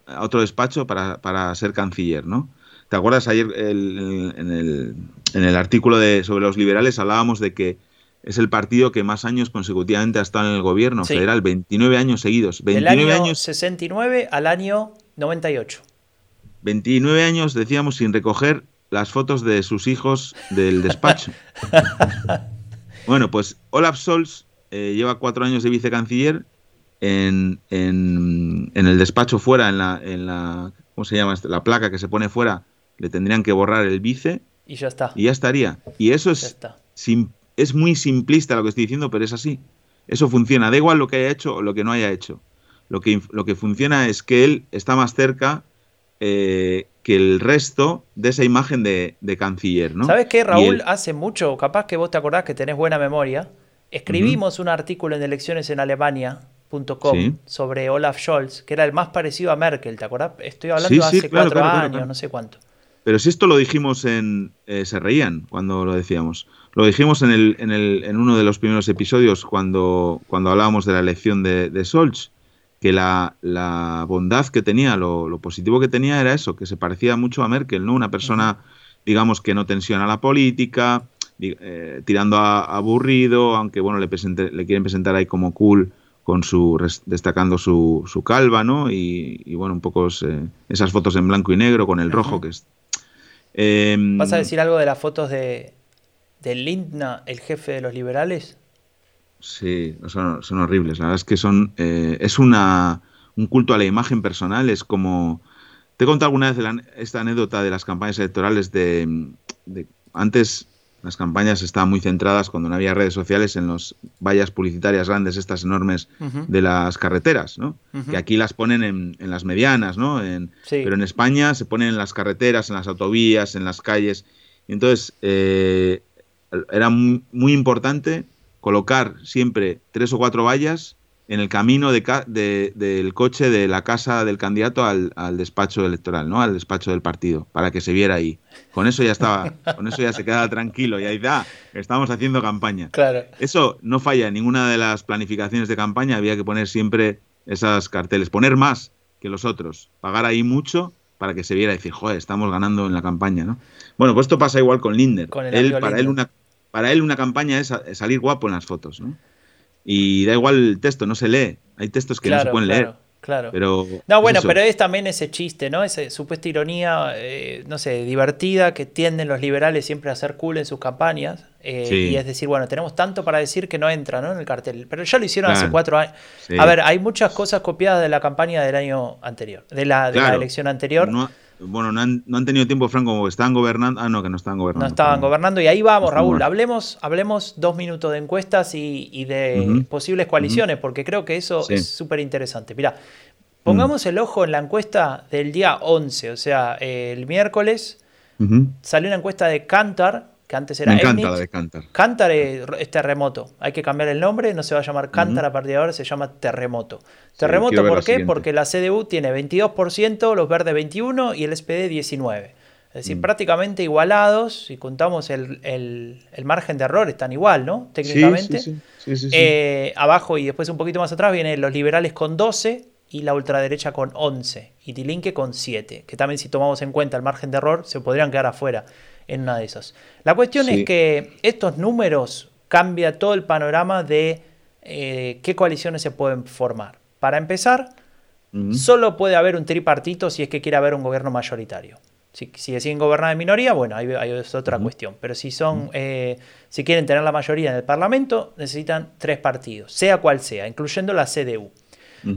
a otro despacho para, ser canciller, ¿no? ¿Te acuerdas ayer en, el, artículo de, sobre los liberales hablábamos de que es el partido que más años consecutivamente ha estado en el gobierno federal, 29 años seguidos. 29 Del año años, 69 al año 98. 29 años, decíamos, sin recoger las fotos de sus hijos del despacho. bueno, pues Olaf Scholz eh, lleva cuatro años de vicecanciller en, en, el despacho fuera, en la, en la, ¿cómo se llama? La placa que se pone fuera, le tendrían que borrar el vice. Y ya está. Y ya estaría. Y eso es, es muy simplista lo que estoy diciendo, pero es así. Eso funciona. Da igual lo que haya hecho o lo que no haya hecho. Lo que, lo que funciona es que él está más cerca eh, que el resto de esa imagen de, canciller, ¿no? ¿Sabes qué, Raúl? Hace mucho, capaz que vos te acordás que tenés buena memoria, escribimos un artículo en elecciones en Alemania sobre Olaf Scholz, que era el más parecido a Merkel, ¿te acordás? Estoy hablando de hace cuatro años, no sé cuánto. Pero si esto lo dijimos en... Eh, se reían cuando lo decíamos. Lo dijimos en, el, en, el, en uno de los primeros episodios cuando, cuando hablábamos de la elección de, de Scholz, que la, la, bondad que tenía, lo, positivo que tenía era eso, que se parecía mucho a Merkel, ¿no? Una persona, digamos, que no tensiona la política, eh, tirando a, aburrido, aunque bueno, le, le quieren presentar ahí como cool con su destacando su, su calva, ¿no? Y, bueno, un poco esas fotos en blanco y negro con el rojo que es. Em, ¿Vas a decir algo de las fotos de, de Lindna, el jefe de los liberales? Sí, son, son horribles. La verdad es que son eh, es una un culto a la imagen personal. Es como te he contado alguna vez esta anécdota de las campañas electorales de, de antes las campañas estaban muy centradas cuando no había redes sociales en las vallas publicitarias grandes, estas enormes de las carreteras, ¿no? Que aquí las ponen en, las medianas, ¿no? Pero en España se ponen en las carreteras, en las autovías, en las calles. Y entonces eh, era muy importante colocar siempre tres o cuatro vallas en el camino de, del coche de la casa del candidato al, despacho electoral, ¿no? Al despacho del partido, para que se viera ahí. Con eso ya estaba, con eso ya se quedaba tranquilo y ahí da, estamos haciendo campaña. Claro. Eso no falla en ninguna de las planificaciones de campaña, había que poner siempre esas carteles, poner más que los otros, pagar ahí mucho para que se viera y decir, joder, estamos ganando en la campaña, ¿no? Bueno, pues esto pasa igual con Linder. él, para él una para él una campaña es salir guapo en las fotos, ¿no? Y da igual el texto, no se lee. Hay textos que no se pueden leer. Claro. Pero, no, bueno, pero es también ese chiste, ¿no? Esa supuesta ironía, eh, no sé, divertida que tienden los liberales siempre a hacer cool en sus campañas. Eh, y es decir, bueno, tenemos tanto para decir que no entra ¿no? en el cartel. Pero ya lo hicieron hace cuatro años. A ver, hay muchas cosas copiadas de la campaña del año anterior, de la, de la elección anterior. No, bueno, no han, no han, tenido tiempo, Franco, como estaban gobernando. Ah, no, que no estaban gobernando. No estaban gobernando. Y ahí vamos, Raúl. Hablemos, hablemos dos minutos de encuestas y, de posibles coaliciones, porque creo que eso es súper interesante. Mira, pongamos el ojo en la encuesta del día 11, o sea, el miércoles. Salió una encuesta de Cantar, que antes era Me encanta la de Cantar. Cantar es, terremoto. Hay que cambiar el nombre, no se va a llamar Cantar a partir de ahora, se llama terremoto. Terremoto, ¿por qué? Porque la CDU tiene 22%, los verdes 21% y el SPD 19%. Es decir, mm. prácticamente igualados, si contamos el, margen de error, están igual, ¿no? Técnicamente. Sí, sí, eh, abajo y después un poquito más atrás vienen los liberales con 12 y la ultraderecha con 11 y Tilinque con 7, que también si tomamos en cuenta el margen de error se podrían quedar afuera en una de esas. La cuestión es que estos números cambian todo el panorama de eh, qué coaliciones se pueden formar. Para empezar, solo puede haber un tripartito si es que quiere haber un gobierno mayoritario. Si, deciden gobernar en minoría, bueno, ahí, es otra cuestión. Pero si son, eh, si quieren tener la mayoría en el Parlamento, necesitan tres partidos, sea cual sea, incluyendo la CDU.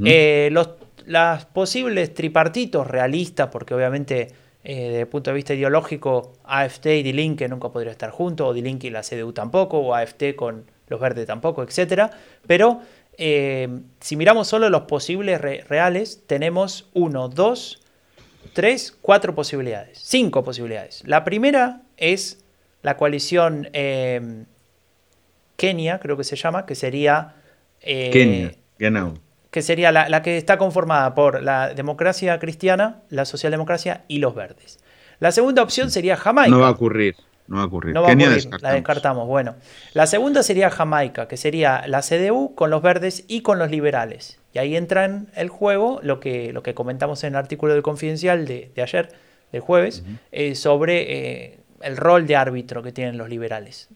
Eh, los las posibles tripartitos realistas, porque obviamente eh, desde el punto de vista ideológico, AFT y Die Linke nunca podrían estar juntos, o Die Linke y la CDU tampoco, o AFT con los verdes tampoco, etc. Pero eh, si miramos solo los posibles reales, tenemos uno, dos, tres, cuatro posibilidades, cinco posibilidades. La primera es la coalición eh, Kenia, creo que se llama, que sería... Kenia, genau. Que sería la, que está conformada por la democracia cristiana, la socialdemocracia y los verdes. La segunda opción sería Jamaica. No va a ocurrir. No va a ocurrir. No va a ocurrir, la descartamos. Bueno, la segunda sería Jamaica, que sería la CDU con los verdes y con los liberales. Y ahí entra en el juego lo que, lo que comentamos en el artículo del Confidencial de, ayer, del jueves, eh, sobre eh, el rol de árbitro que tienen los liberales.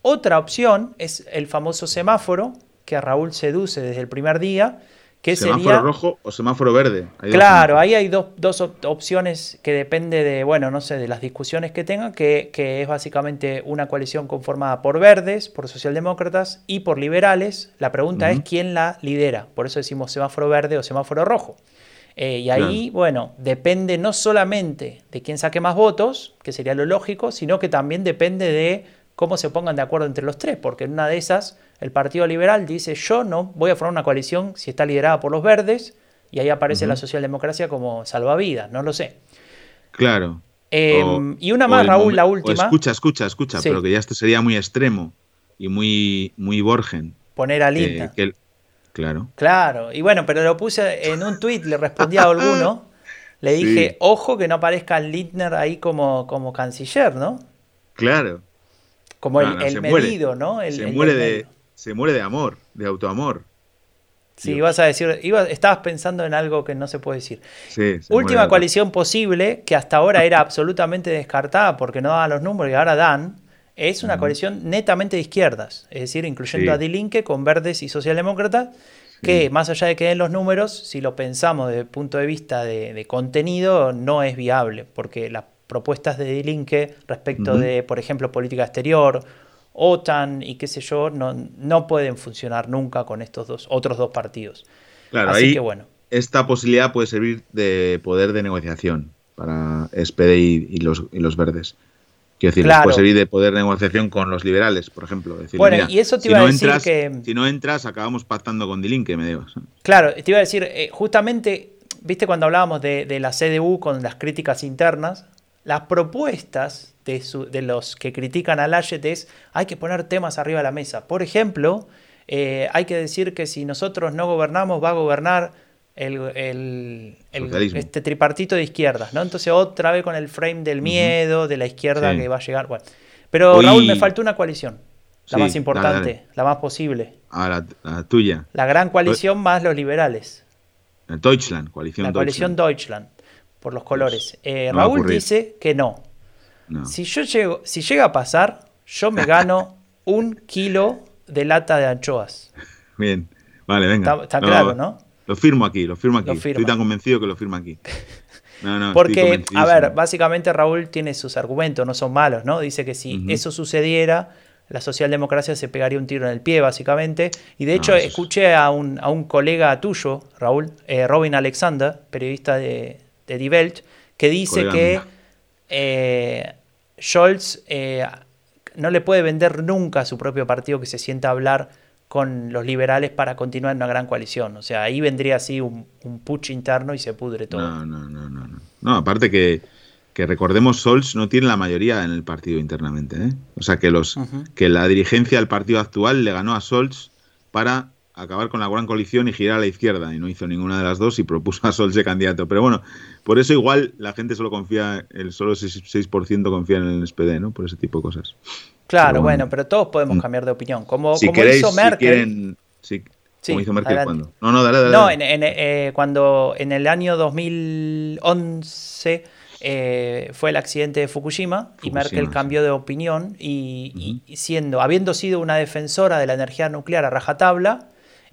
Otra opción es el famoso semáforo, que a Raúl seduce desde el primer día, que ¿Semáforo rojo o semáforo verde? claro, ahí hay dos, opciones que depende de, bueno, no sé, de las discusiones que tengan, que, es básicamente una coalición conformada por verdes, por socialdemócratas y por liberales. La pregunta es quién la lidera, por eso decimos semáforo verde o semáforo rojo. Eh, y ahí, bueno, depende no solamente de quién saque más votos, que sería lo lógico, sino que también depende de cómo se pongan de acuerdo entre los tres, porque en una de esas el Partido Liberal dice yo no voy a formar una coalición si está liderada por los verdes, y ahí aparece la socialdemocracia como salvavidas, no lo sé. Claro. Em, y una más, Raúl, la última. escucha, escucha, escucha, pero que ya esto sería muy extremo y muy, muy Borgen. Poner al eh, Claro. Claro, y bueno, pero lo puse en un tuit, le respondí a alguno, le dije, ojo que no aparezca Lindner ahí como, como canciller, ¿no? Claro. Como el, medido, ¿no? se, muere de, se muere de amor, de autoamor. Sí, ibas a decir, estabas pensando en algo que no se puede decir. Sí, Última coalición posible, que hasta ahora era absolutamente descartada porque no daban los números y ahora dan, es una coalición netamente de izquierdas, es decir, incluyendo a Dilinque con verdes y socialdemócratas, que más allá de que den los números, si lo pensamos desde el punto de vista de, contenido, no es viable, porque las propuestas de Dilinque respecto de, por ejemplo, política exterior, OTAN y qué sé yo, no, no pueden funcionar nunca con estos dos otros dos partidos. Claro, Así que bueno. Esta posibilidad puede servir de poder de negociación para SPD y los, y los verdes. Quiero decir, puede servir de poder de negociación con los liberales, por ejemplo. bueno, y eso te iba a decir que. Si no entras, acabamos pactando con Dilinque, me digo. Claro, te iba a decir, eh, justamente, viste cuando hablábamos de, la CDU con las críticas internas, las propuestas de, de los que critican a Laschet es hay que poner temas arriba de la mesa. Por ejemplo, eh, hay que decir que si nosotros no gobernamos, va a gobernar el, este tripartito de izquierdas, ¿no? Entonces otra vez con el frame del miedo, de la izquierda que va a llegar. Bueno. Pero Raúl, me faltó una coalición. La más importante, la más posible. Ah, la, tuya. La gran coalición más los liberales. Deutschland, coalición La coalición Deutschland, por los colores. Eh, Raúl dice que no. Si yo llego, si llega a pasar, yo me gano un kilo de lata de anchoas. Bien, vale, venga. Está, claro, ¿no? Lo firmo aquí, lo firmo aquí. Estoy tan convencido que lo firmo aquí. No, no, Porque, a ver, básicamente Raúl tiene sus argumentos, no son malos, ¿no? Dice que si eso sucediera, la socialdemocracia se pegaría un tiro en el pie, básicamente. Y de hecho, escuché a un, a un, colega tuyo, Raúl, eh, Robin Alexander, periodista de, de Die Welt, que dice que eh, Scholz eh, no le puede vender nunca a su propio partido que se sienta a hablar con los liberales para continuar en una gran coalición. O sea, ahí vendría así un, un putsch interno y se pudre todo. No, no, no, no. No, no aparte que, que recordemos, Sols no tiene la mayoría en el partido internamente. ¿eh? O sea, que, los, que la dirigencia del partido actual le ganó a Sols para acabar con la gran coalición y girar a la izquierda. Y no hizo ninguna de las dos y propuso a Sols de candidato. Pero bueno, por eso igual la gente solo confía, el solo 6%, confía en el SPD, ¿no? Por ese tipo de cosas. Claro, bueno, pero todos podemos mm. cambiar de opinión. Como, hizo Merkel. Si sí, hizo Merkel cuando. No, no, dale, dale. No, en, eh, cuando en el año 2011 eh, fue el accidente de Fukushima, y Merkel cambió de opinión y, siendo, habiendo sido una defensora de la energía nuclear a rajatabla,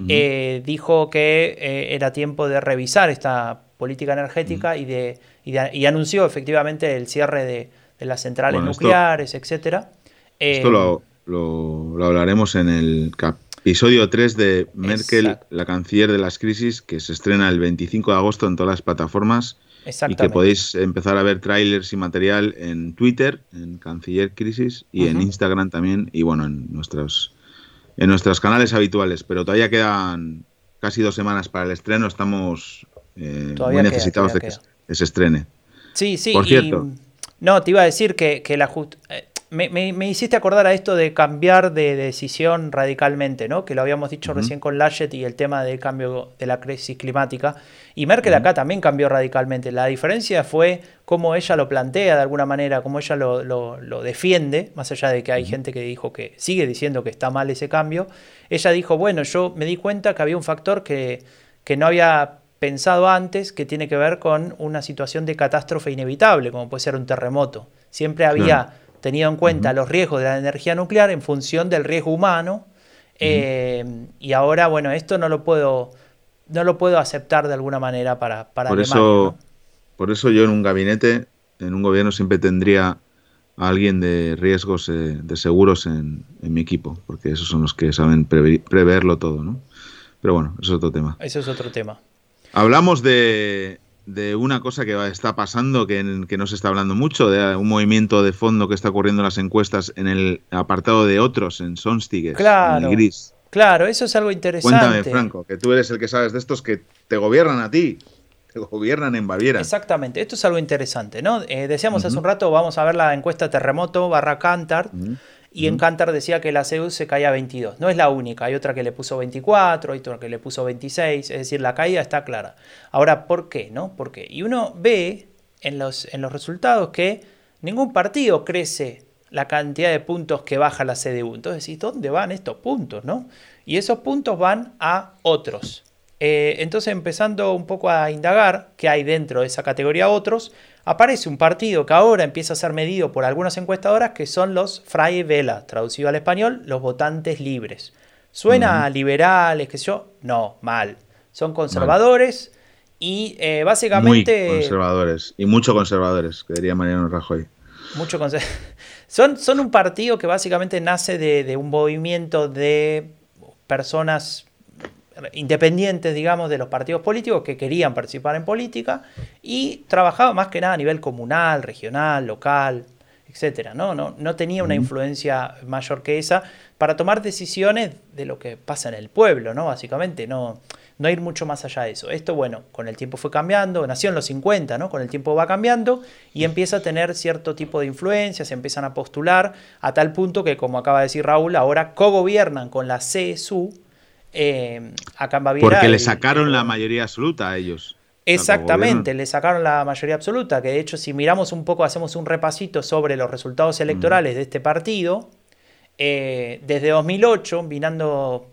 eh, dijo que era tiempo de revisar esta política energética y, de, y, anunció efectivamente el cierre de, las centrales nucleares, etcétera. Esto lo, lo, hablaremos en el episodio 3 de Merkel, la canciller de las crisis, que se estrena el 25 de agosto en todas las plataformas. Y que podéis empezar a ver trailers y material en Twitter, en Canciller Crisis, y en Instagram también, y bueno, en nuestros en nuestros canales habituales, pero todavía quedan casi dos semanas para el estreno. Estamos eh, muy necesitados de que, se estrene. Sí, sí. Por cierto. no, te iba a decir que, que la eh, me, hiciste acordar a esto de cambiar de decisión radicalmente, ¿no? Que lo habíamos dicho recién con Laschet y el tema del cambio de la crisis climática. Y Merkel acá también cambió radicalmente. La diferencia fue cómo ella lo plantea de alguna manera, cómo ella lo, defiende, más allá de que hay gente que dijo que sigue diciendo que está mal ese cambio. Ella dijo, bueno, yo me di cuenta que había un factor que, que no había pensado antes que tiene que ver con una situación de catástrofe inevitable, como puede ser un terremoto. Siempre había tenido en cuenta los riesgos de la energía nuclear en función del riesgo humano. Eh, y ahora, bueno, esto no lo puedo, no lo puedo aceptar de alguna manera para, para por Eso, Por eso yo en un gabinete, en un gobierno, siempre tendría a alguien de riesgos eh, de seguros en, mi equipo, porque esos son los que saben preverlo todo, ¿no? Pero bueno, eso es otro tema. Eso es otro tema. Hablamos de, de una cosa que está pasando, que, que no se está hablando mucho, de un movimiento de fondo que está ocurriendo en las encuestas en el apartado de otros, en Sonstiges, claro, en Gris. Claro, eso es algo interesante. Cuéntame, Franco, que tú eres el que sabes de estos que te gobiernan a ti, te gobiernan en Baviera. Exactamente, esto es algo interesante, ¿no? Eh, decíamos hace un rato, vamos a ver la encuesta terremoto barra Cantar. Y en Cantar decía que la CEU se caía a 22. No es la única, hay otra que le puso 24, hay otra que le puso 26, es decir, la caída está clara. Ahora, ¿por qué? No? ¿Por qué? Y uno ve en los, en los resultados que ningún partido crece la cantidad de puntos que baja la CDU. Entonces, ¿y dónde van estos puntos? ¿no? Y esos puntos van a otros. Eh, entonces, empezando un poco a indagar qué hay dentro de esa categoría otros, aparece un partido que ahora empieza a ser medido por algunas encuestadoras que son los Fray Vela, traducido al español, los votantes libres. ¿Suena a liberales, qué sé yo? No, mal. Son conservadores y eh, básicamente... Muy conservadores, y mucho conservadores, que diría Mariano Rajoy. Mucho son, son un partido que básicamente nace de un movimiento de personas independientes, digamos, de los partidos políticos que querían participar en política y trabajaba más que nada a nivel comunal, regional, local, etcétera. ¿no? No, no tenía una influencia mayor que esa para tomar decisiones de lo que pasa en el pueblo, ¿no? Básicamente, no, no ir mucho más allá de eso. Esto, bueno, con el tiempo fue cambiando, nació en los 50, ¿no? Con el tiempo va cambiando y empieza a tener cierto tipo de influencia, se empiezan a postular a tal punto que, como acaba de decir Raúl, ahora cogobiernan con la CSU, eh, Porque le sacaron la mayoría absoluta a ellos. Exactamente, le sacaron la mayoría absoluta, que de hecho si miramos un poco, hacemos un repasito sobre los resultados electorales de este partido, eh, desde 2008, vinando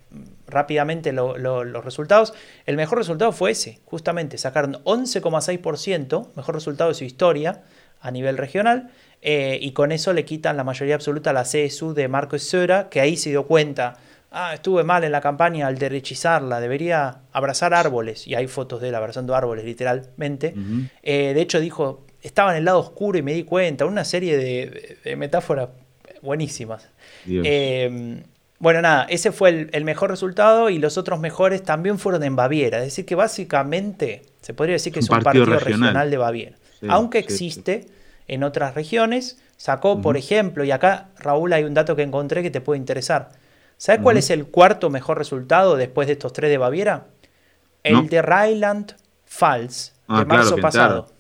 rápidamente los resultados, el mejor resultado fue ese, justamente, sacaron 11,6%, mejor resultado de su historia a nivel regional, eh, y con eso le quitan la mayoría absoluta a la CSU de Marcos Sora, que ahí se dio cuenta ah, estuve mal en la campaña al derechizarla, debería abrazar árboles, y hay fotos de él abrazando árboles literalmente. Eh, de hecho dijo, estaba en el lado oscuro y me di cuenta, una serie de, metáforas buenísimas. Eh, bueno, nada, ese fue el, mejor resultado y los otros mejores también fueron en Baviera. Es decir, que básicamente se podría decir que es un partido, regional. de Baviera. Aunque existe en otras regiones, sacó, por ejemplo, y acá Raúl hay un dato que encontré que te puede interesar. ¿Sabes cuál es el cuarto mejor resultado después de estos tres de Baviera? El de Rheinland Pfalz, ah, de marzo pasado.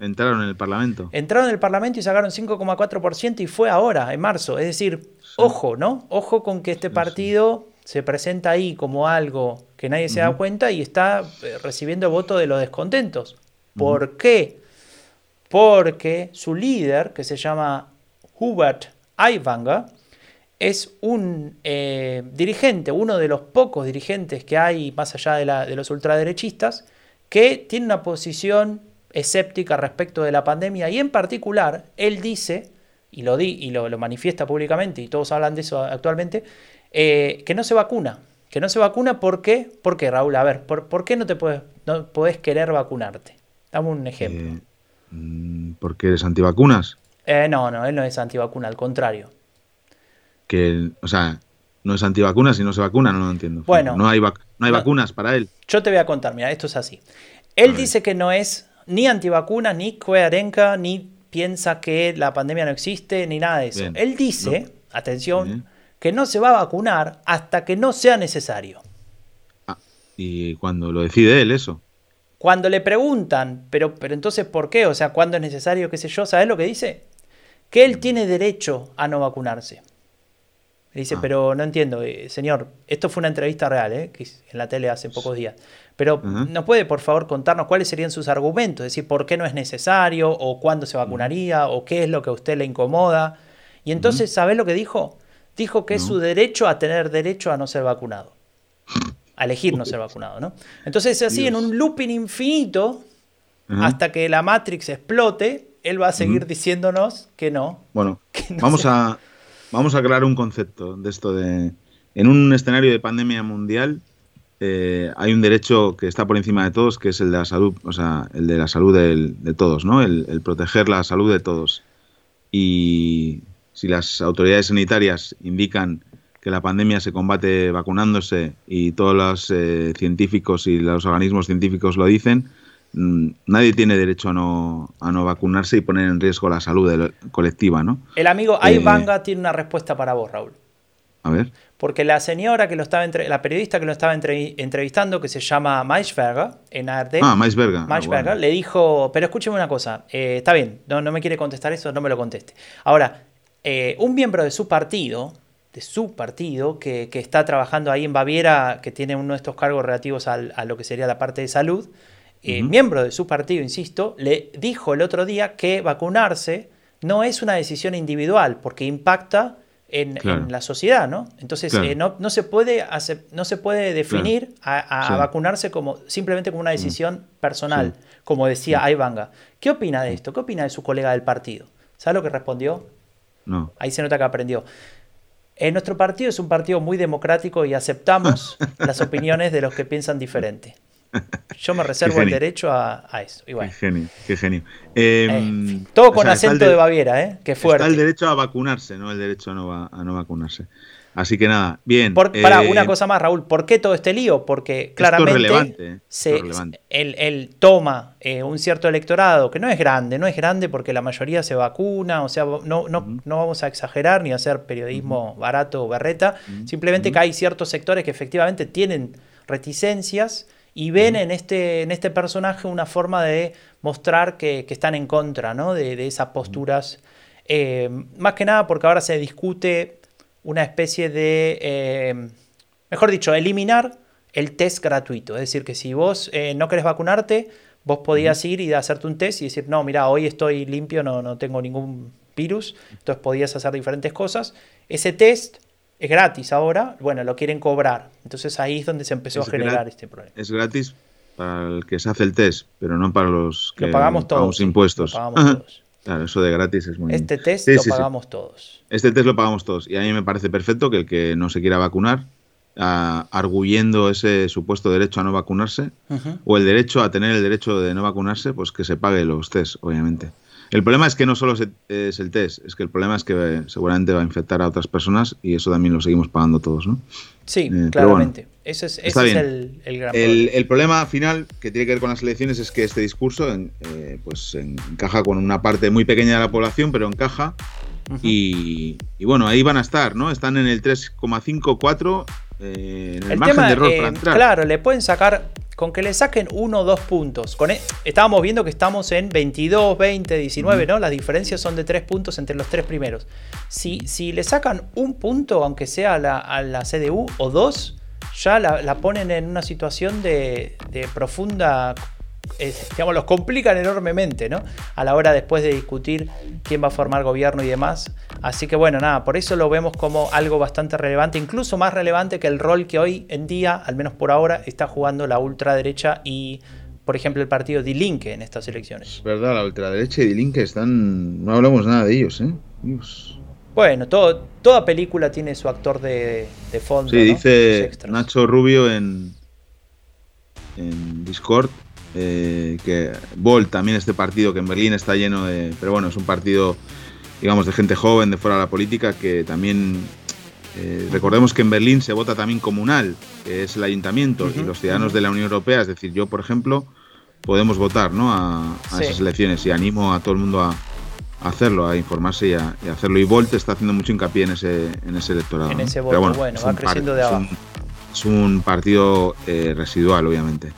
Entraron, en el Parlamento. Entraron en el Parlamento y sacaron 5,4% y fue ahora, en marzo. Es decir, ojo, ¿no? Ojo con que este partido se presenta ahí como algo que nadie se da cuenta y está eh, recibiendo votos de los descontentos. ¿Por qué? Porque su líder, que se llama Hubert Aiwanger, es un eh, dirigente, uno de los pocos dirigentes que hay más allá de, los ultraderechistas, que tiene una posición escéptica respecto de la pandemia y en particular él dice, y lo, di, y lo, manifiesta públicamente, y todos hablan de eso actualmente, eh, que no se vacuna. Que no se vacuna, ¿por qué? ¿Por qué, Raúl? A ver, ¿por, qué no te puedes, no puedes querer vacunarte? Dame un ejemplo. Eh, mm, ¿Porque eres antivacunas? no, no, él no es antivacuna, al contrario que, o sea, no es antivacunas y no se vacuna, no lo entiendo. Bueno, no hay, no hay vacunas para él. Yo te voy a contar, mira, esto es así. Él dice que no es ni antivacunas, ni coherenca, ni piensa que la pandemia no existe, ni nada de eso. Él dice, atención, que no se va a vacunar hasta que no sea necesario. Ah, y cuando lo decide él, eso. Cuando le preguntan, pero, pero entonces, ¿por qué? O sea, ¿cuándo es necesario? ¿Qué sé yo? ¿Sabes lo que dice? Que él tiene derecho a no vacunarse. dice, ah. pero no entiendo, eh, señor, esto fue una entrevista real, ¿eh? que en la tele hace pocos días. Pero ¿no puede, por favor, contarnos cuáles serían sus argumentos? Es decir, ¿por qué no es necesario? ¿O cuándo se vacunaría? ¿O qué es lo que a usted le incomoda? Y entonces, ¿sabes lo que dijo? Dijo que es su derecho a tener derecho a no ser vacunado. A elegir no ser vacunado, ¿no? Entonces, así, en un looping infinito, hasta que la Matrix explote, él va a seguir diciéndonos que no. Bueno, vamos, a, vamos a crear un concepto de esto de... En un escenario de pandemia mundial, eh, hay un derecho que está por encima de todos, que es el de la salud, o sea, el de la salud de todos, ¿no? El, proteger la salud de todos. Y si las autoridades sanitarias indican que la pandemia se combate vacunándose y todos los eh, científicos y los organismos científicos lo dicen, mm, nadie tiene derecho a no, a no vacunarse y poner en riesgo la salud colectiva, ¿no? El amigo Aybanga eh, tiene una respuesta para vos, Raúl. A ver. Porque la señora que lo estaba la periodista que lo estaba entrevistando, que se llama Maisberger, en ARD, ah, ah le dijo, pero escúcheme una cosa, eh, está bien, no, no, me quiere contestar eso, no me lo conteste. Ahora, eh, un miembro de su partido, de su partido, que, está trabajando ahí en Baviera, que tiene uno de estos cargos relativos a lo que sería la parte de salud, eh, miembro de su partido, insisto, le dijo el otro día que vacunarse no es una decisión individual, porque impacta en, la sociedad, ¿no? Entonces eh, no, no, se puede no se puede definir a, vacunarse como simplemente como una mm. decisión personal, como decía Aybanga. ¿Qué opina de esto? ¿Qué opina de su colega del partido? ¿Sabe lo que respondió? No. Ahí se nota que aprendió. En nuestro partido es un partido muy democrático y aceptamos las opiniones de los que piensan diferente. Yo me reservo el derecho a, eso. Qué genio, qué genio. Em, todo con acento de, Baviera, ¿eh? Qué fuerte. Está el derecho a vacunarse, ¿no? El derecho a no, vacunarse. Así que nada, bien. para, una eh, cosa más, Raúl, ¿por qué todo este lío? Porque claramente se, él, toma eh, un cierto electorado que no es grande, no es grande porque la mayoría se vacuna, o sea, no, no, no vamos a exagerar ni a hacer periodismo barato o berreta, simplemente que hay ciertos sectores que efectivamente tienen reticencias y ven en este, en este personaje una forma de mostrar que, están en contra ¿no? de, esas posturas. Eh, más que nada porque ahora se discute una especie de, eh, mejor dicho, eliminar el test gratuito. Es decir, que si vos eh, no querés vacunarte, vos podías ir y hacerte un test y decir, no, mira, hoy estoy limpio, no, no tengo ningún virus. Entonces podías hacer diferentes cosas. Ese test es gratis ahora, bueno, lo quieren cobrar. Entonces ahí es donde se empezó a generar este problema. Es gratis para el que se hace el test, pero no para los que lo pagamos todos, impuestos. Lo pagamos todos. Claro, eso de gratis es muy Este test lo pagamos todos. Este test lo pagamos todos. Y a mí me parece perfecto que el que no se quiera vacunar, arguyendo ese supuesto derecho a no vacunarse, o el derecho a tener el derecho de no vacunarse, pues que se pague los test, obviamente. El problema es que no solo es el test, es que el problema es que seguramente va a infectar a otras personas y eso también lo seguimos pagando todos, ¿no? Sí, eh, claramente. ese es, el, gran problema. El problema final que tiene que ver con las elecciones es que este discurso eh, pues encaja con una parte muy pequeña de la población, pero encaja. y, bueno, ahí van a estar, ¿no? Están en el 3,54 eh, en el, margen de error para entrar. Claro, le pueden sacar con que le saquen uno o dos puntos. Con, e, estábamos viendo que estamos en 22, 20, 19, ¿no? Las diferencias son de tres puntos entre los tres primeros. Si, si le sacan un punto, aunque sea a la, CDU, o dos, ya la, ponen en una situación de, de profunda digamos, los complican enormemente, ¿no? A la hora después de discutir quién va a formar gobierno y demás. Así que bueno, nada, por eso lo vemos como algo bastante relevante, incluso más relevante que el rol que hoy en día, al menos por ahora, está jugando la ultraderecha y, por ejemplo, el partido Die Linke en estas elecciones. Es verdad, la ultraderecha y Die Linke están... No hablamos nada de ellos, ¿eh? Bueno, todo, toda película tiene su actor de, fondo. Sí, dice Nacho Rubio en, en Discord eh, que Volt también este partido que en Berlín está lleno de, pero bueno, es un partido, digamos, de gente joven, de fuera de la política, que también, eh, recordemos que en Berlín se vota también comunal, que es el ayuntamiento, y los ciudadanos de la Unión Europea, es decir, yo, por ejemplo, podemos votar ¿no? a, esas elecciones y animo a todo el mundo a, hacerlo, a informarse y a, hacerlo. Y Volt está haciendo mucho hincapié en ese, en ese electorado. En ese voto, bueno, va creciendo de abajo. Es un, partido eh, residual, obviamente.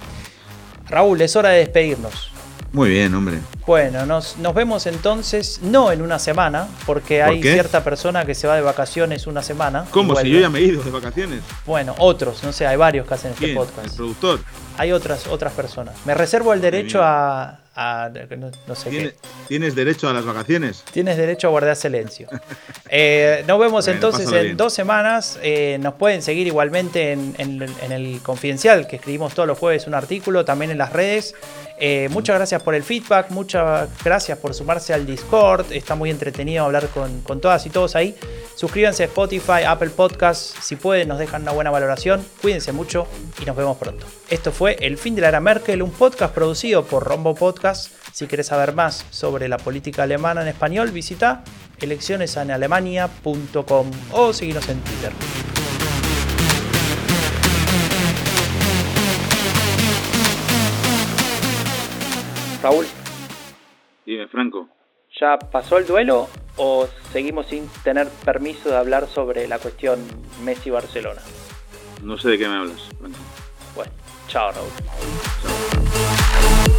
Raúl, es hora de despedirnos. Muy bien, hombre. Bueno, nos, nos vemos entonces, no en una semana, porque hay cierta persona que se va de vacaciones una semana. ¿Cómo? Si yo ya me he ido de vacaciones. Bueno, otros, no sé, hay varios que hacen este podcast. ¿El productor? Hay otras, otras personas. Me reservo el derecho a, no, sé qué. ¿Tienes derecho a las vacaciones? Tienes derecho a guardar silencio. Eh, nos vemos entonces en dos semanas. Eh, nos pueden seguir igualmente en, el Confidencial, que escribimos todos los jueves un artículo, también en las redes. Eh, muchas gracias por el feedback, muchas gracias por sumarse al Discord. Está muy entretenido hablar con, todas y todos ahí. Suscríbanse a Spotify, Apple Podcasts. Si pueden, nos dejan una buena valoración. Cuídense mucho y nos vemos pronto. Esto fue El fin de la era Merkel, un podcast producido por Rombo Podcast. Si quieres saber más sobre la política alemana en español, visita eleccionesenalemania.com o seguinos en Twitter. Raúl. Dime, Franco. ¿Ya pasó el duelo o seguimos sin tener permiso de hablar sobre la cuestión Messi-Barcelona? No sé de qué me hablas. Bueno, chao Raúl. Chao.